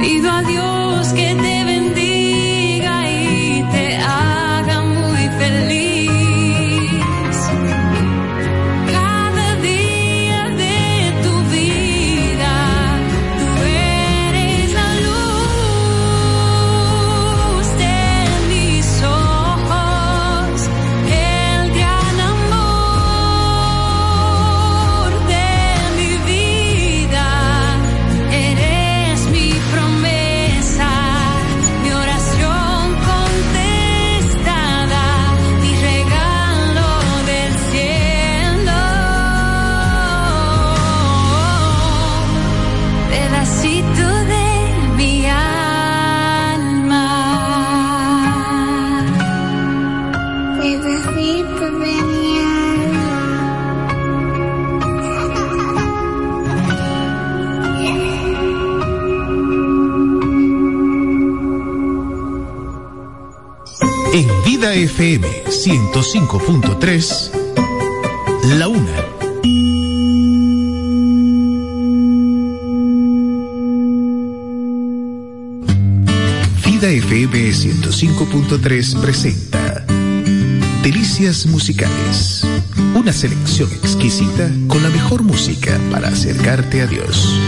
Pido a Dios que te 105.3 La Una. Vida FM 105.3 presenta Delicias Musicales. Una selección exquisita con la mejor música para acercarte a Dios.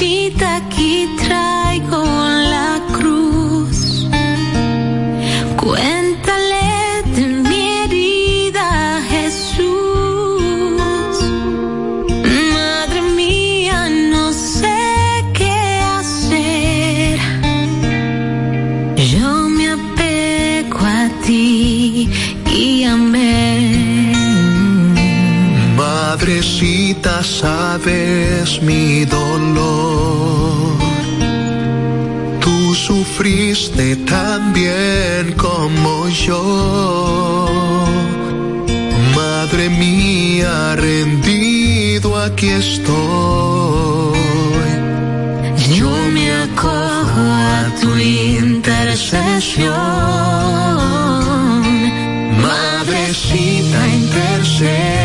cita kita viste tan bien como yo. Madre mía, rendido aquí estoy. Yo me acojo a tu intercesión. Madrecita intercesión.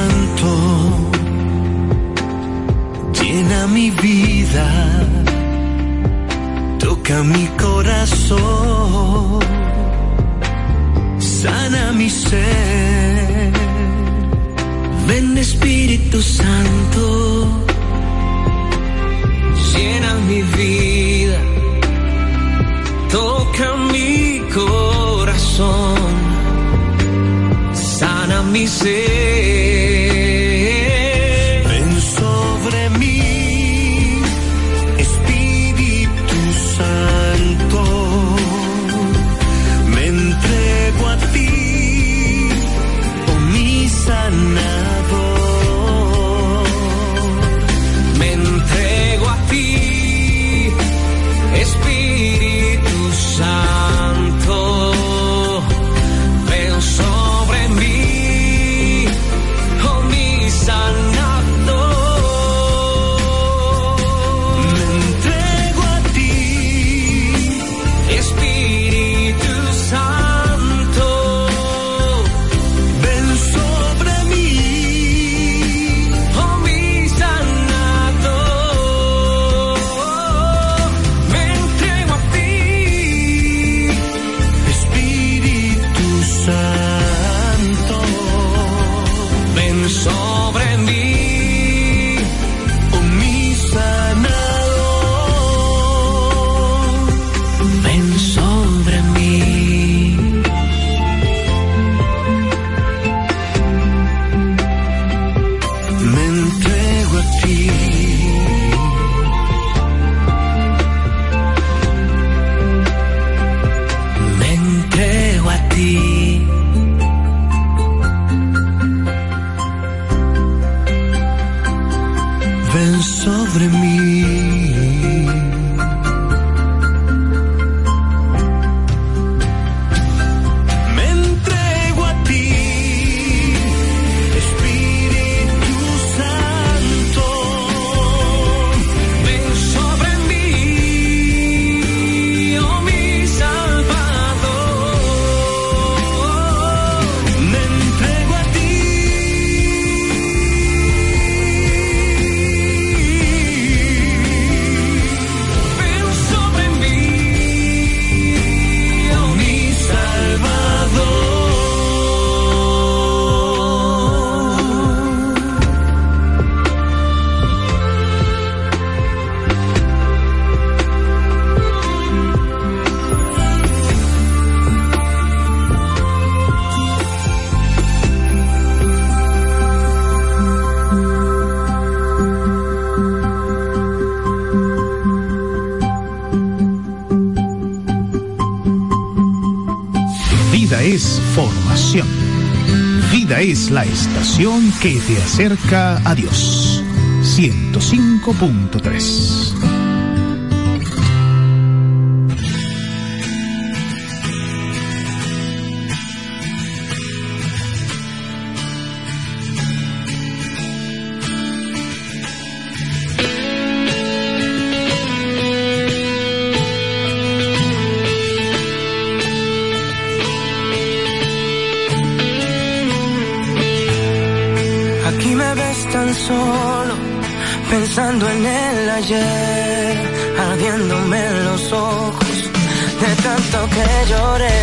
canto llena mi vida, toca mi corazón, sana mi ser. Ven Espíritu Santo, llena mi vida, toca mi corazón, sana mi ser. la estación que te acerca a Dios. 105.3 ayer, los ojos de tanto que lloré.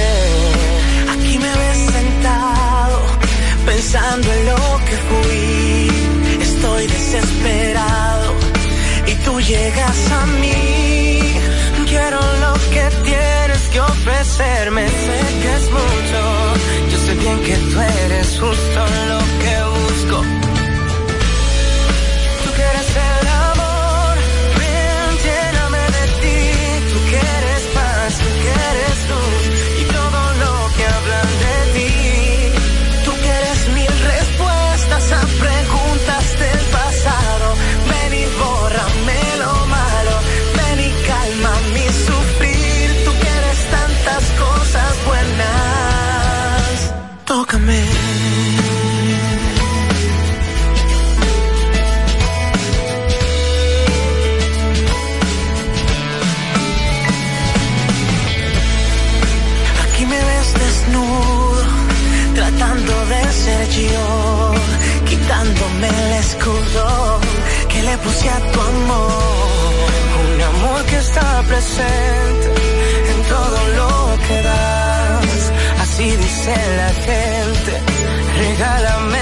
puse a tu amor, un amor que está presente en todo lo que das. Así dice la gente, regálame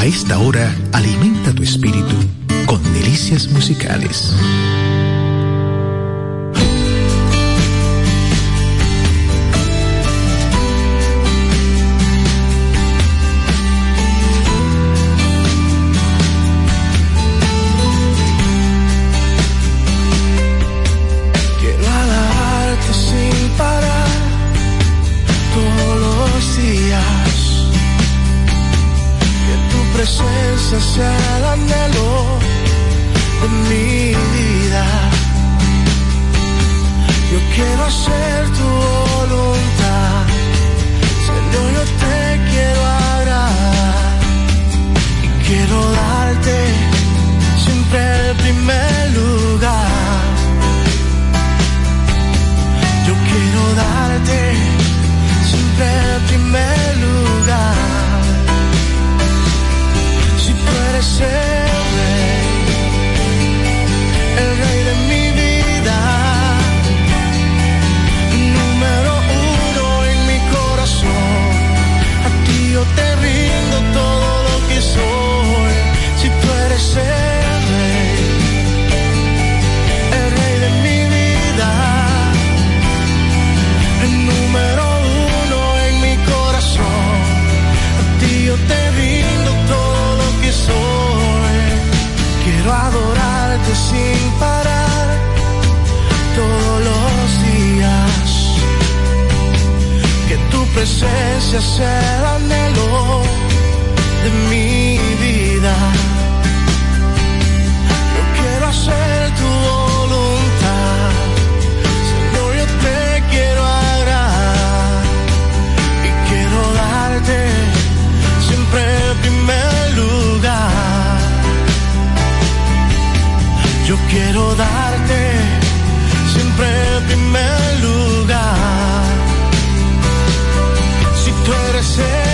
A esta hora alimenta tu espíritu con delicias musicales. shine presencia es el anhelo de mi vida. Yo quiero hacer tu voluntad, Señor, yo te quiero agradar y quiero darte siempre el primer lugar. Yo quiero darte siempre el primer lugar. 谁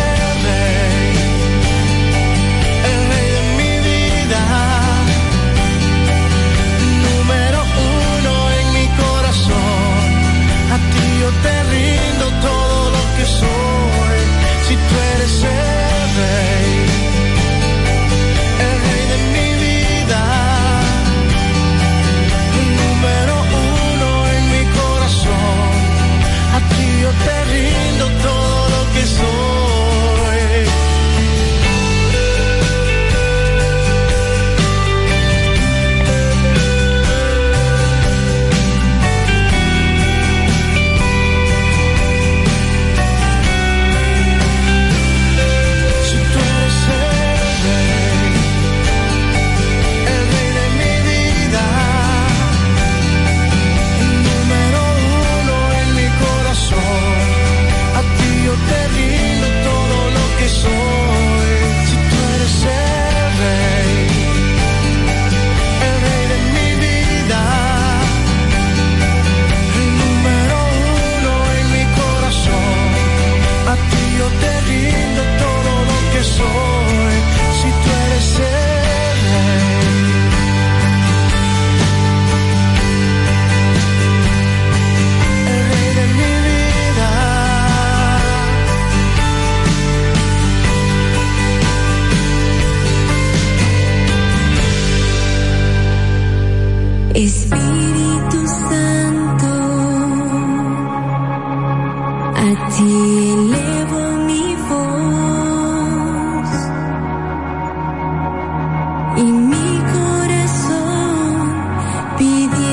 比的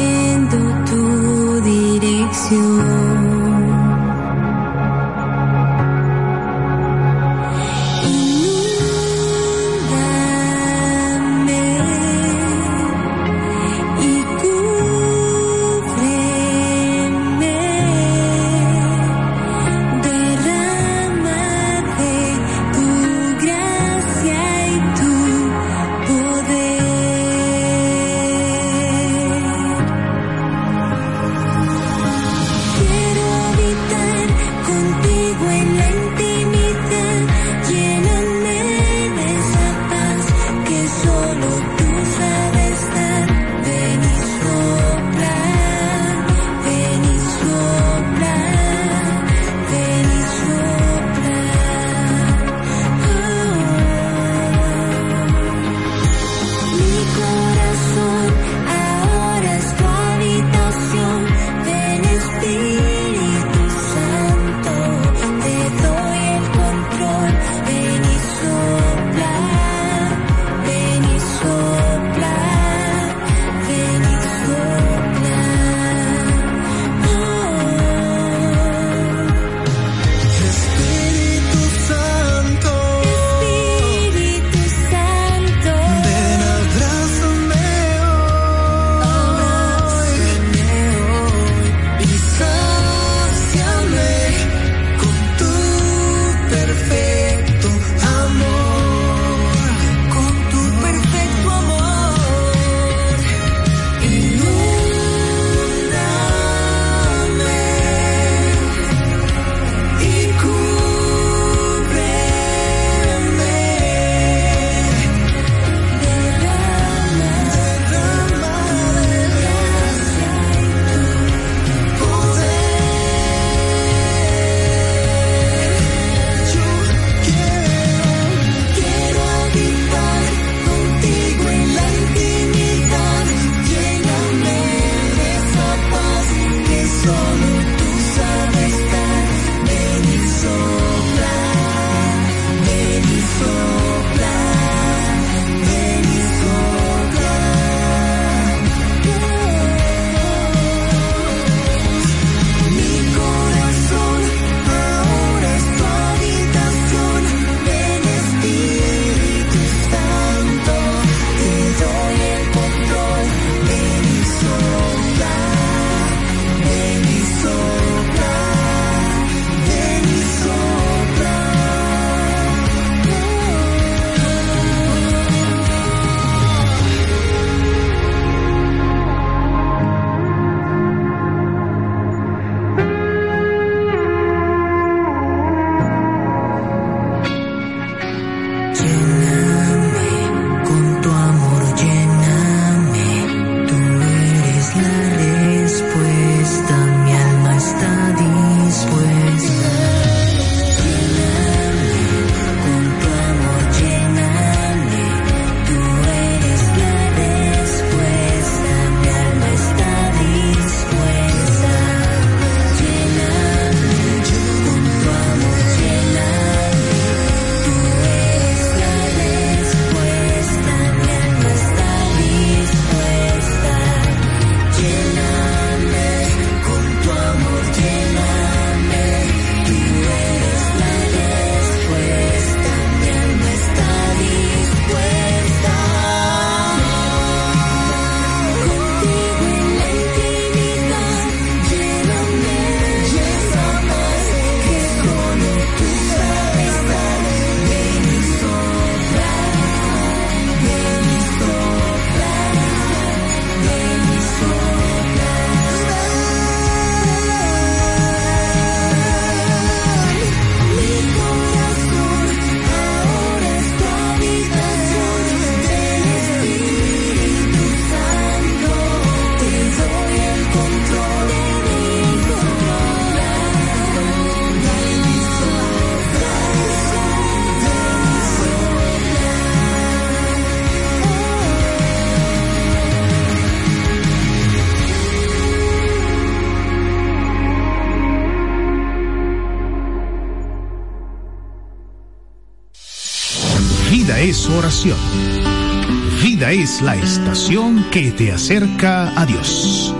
es la estación que te acerca a Dios.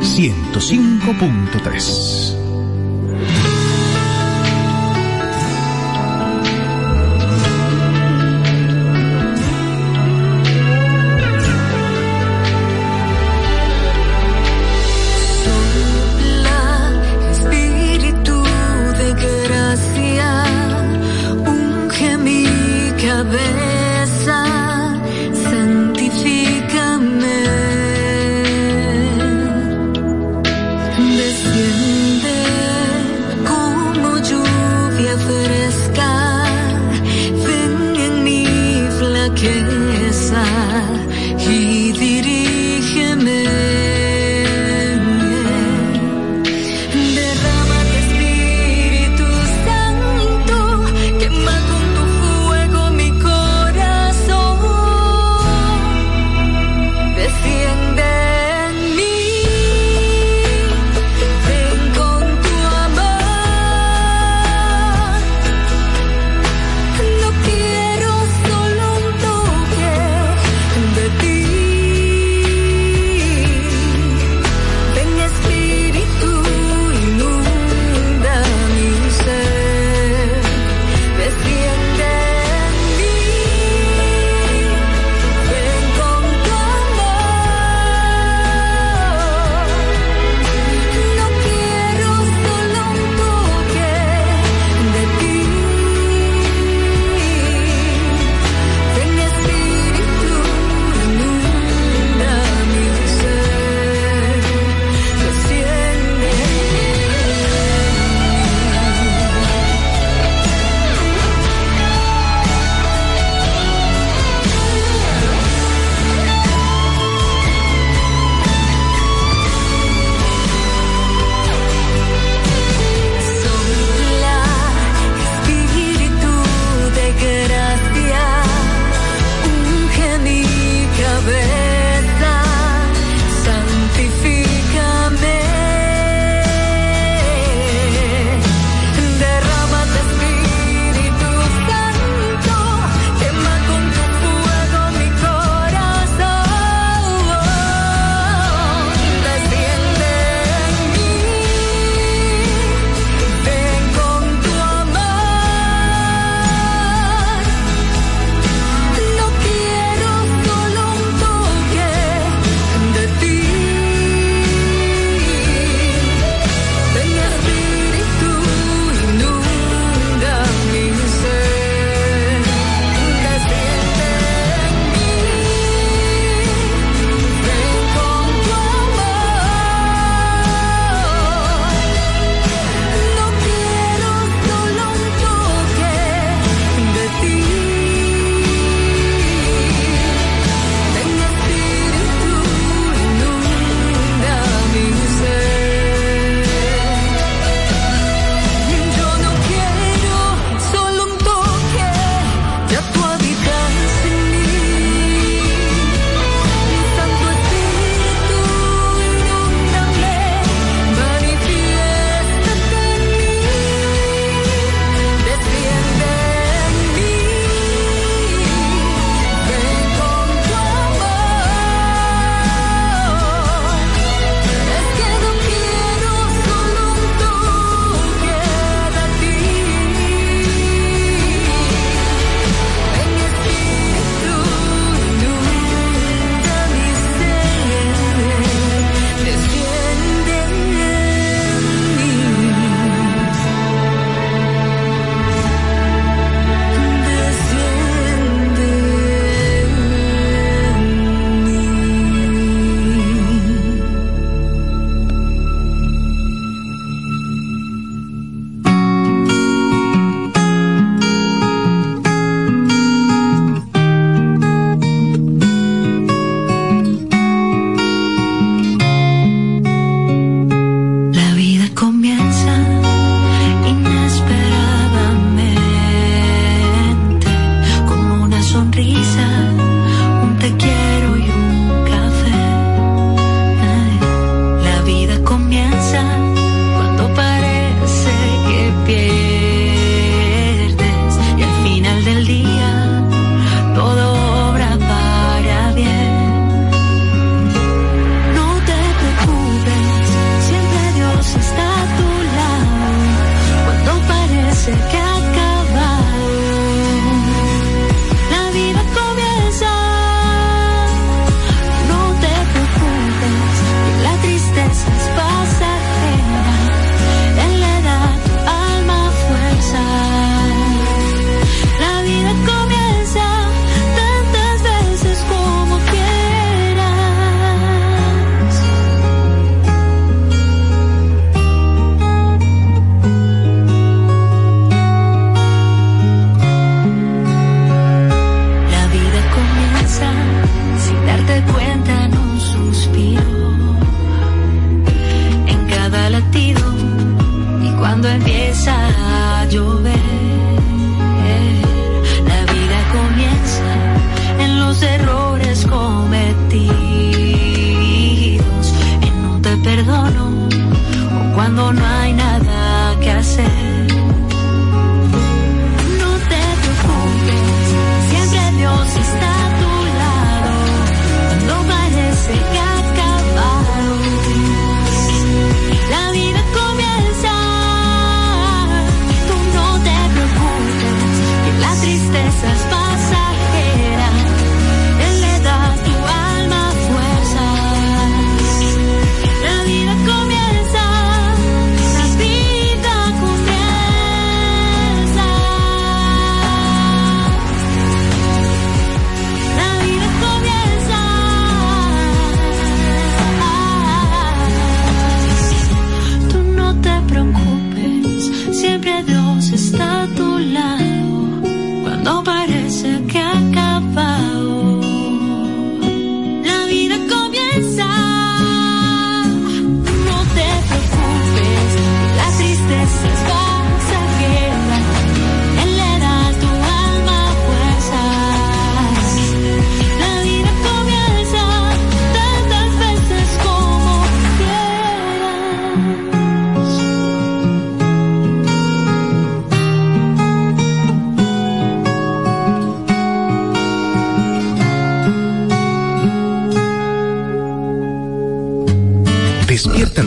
105.3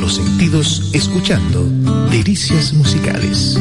los sentidos escuchando Delicias Musicales.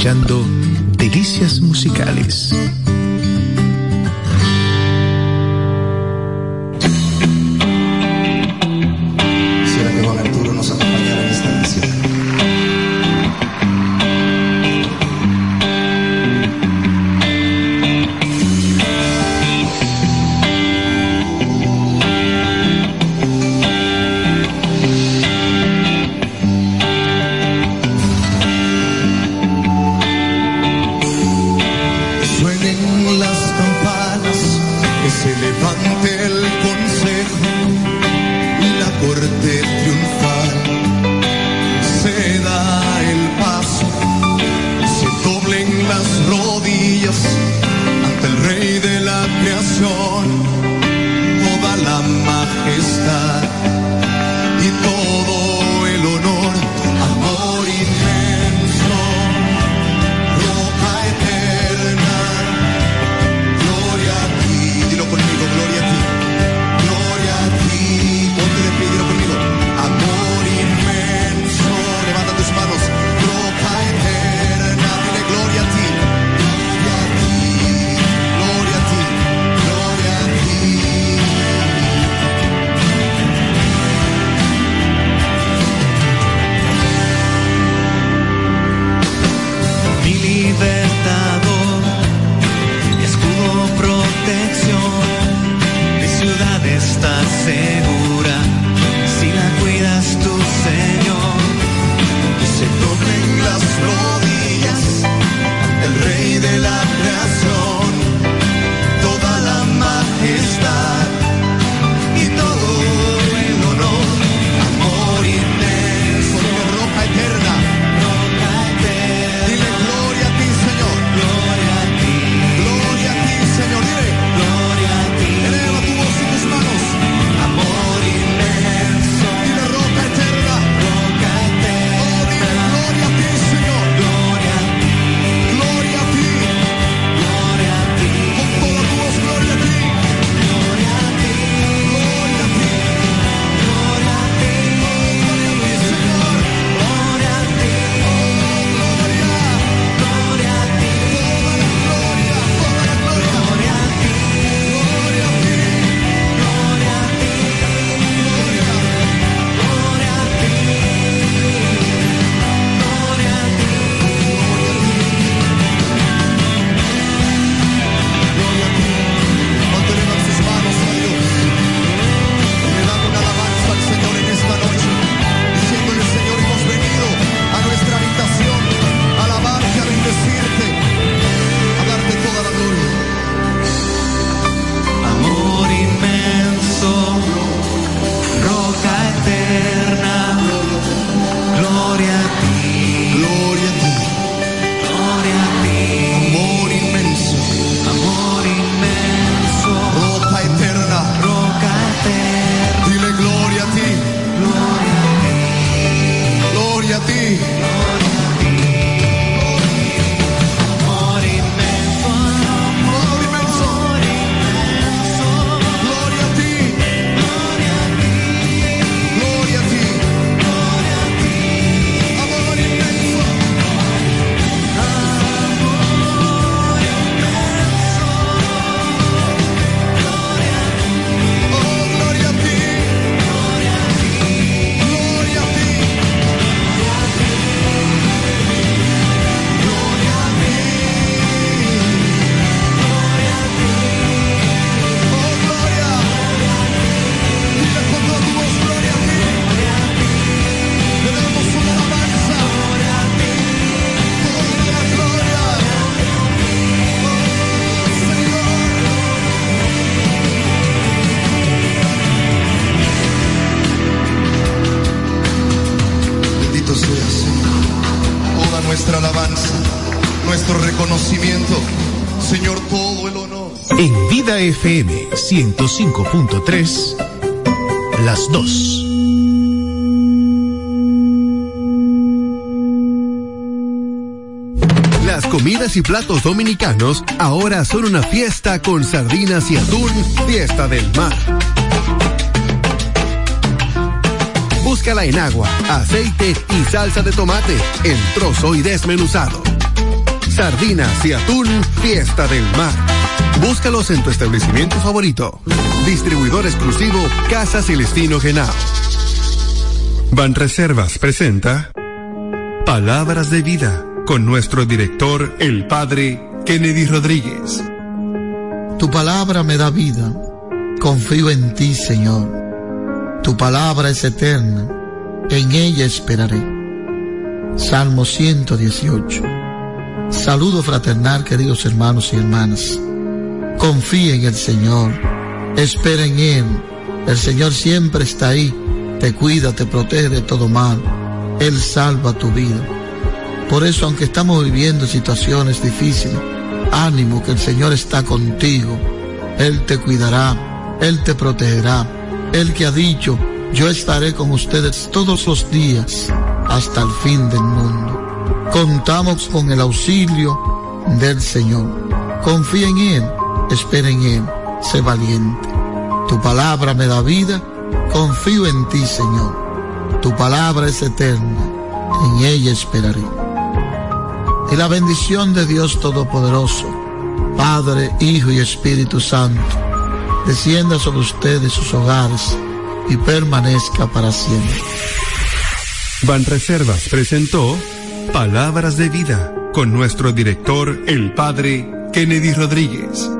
Escuchando FM 105.3, las dos. Las comidas y platos dominicanos ahora son una fiesta con sardinas y atún, fiesta del mar. Búscala en agua, aceite y salsa de tomate, en trozo y desmenuzado. Sardinas y atún, fiesta del mar. Búscalos en tu establecimiento favorito. Distribuidor exclusivo Casa Celestino Genao. Banreservas presenta Palabras de Vida con nuestro director, el Padre Kennedy Rodríguez. Tu palabra me da vida. Confío en ti, Señor. Tu palabra es eterna. En ella esperaré. Salmo 118. Saludo fraternal, queridos hermanos y hermanas. Confía en el Señor. Espera en Él. El Señor siempre está ahí. Te cuida, te protege de todo mal. Él salva tu vida. Por eso, aunque estamos viviendo situaciones difíciles, ánimo que el Señor está contigo. Él te cuidará, Él te protegerá. Él que ha dicho, yo estaré con ustedes todos los días hasta el fin del mundo. Contamos con el auxilio del Señor. Confía en Él, espera en Él, sé valiente. Tu palabra me da vida, confío en ti, Señor. Tu palabra es eterna, en ella esperaré y la bendición de Dios Todopoderoso, Padre, Hijo y Espíritu Santo, descienda sobre ustedes sus hogares y permanezca para siempre. Banreservas presentó Palabras de Vida con nuestro director, el Padre Kennedy Rodríguez.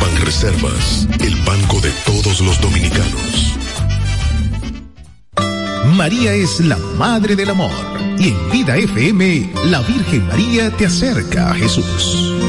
Banreservas, el banco de todos los dominicanos. María es la Madre del Amor y en Vida FM la Virgen María te acerca a Jesús.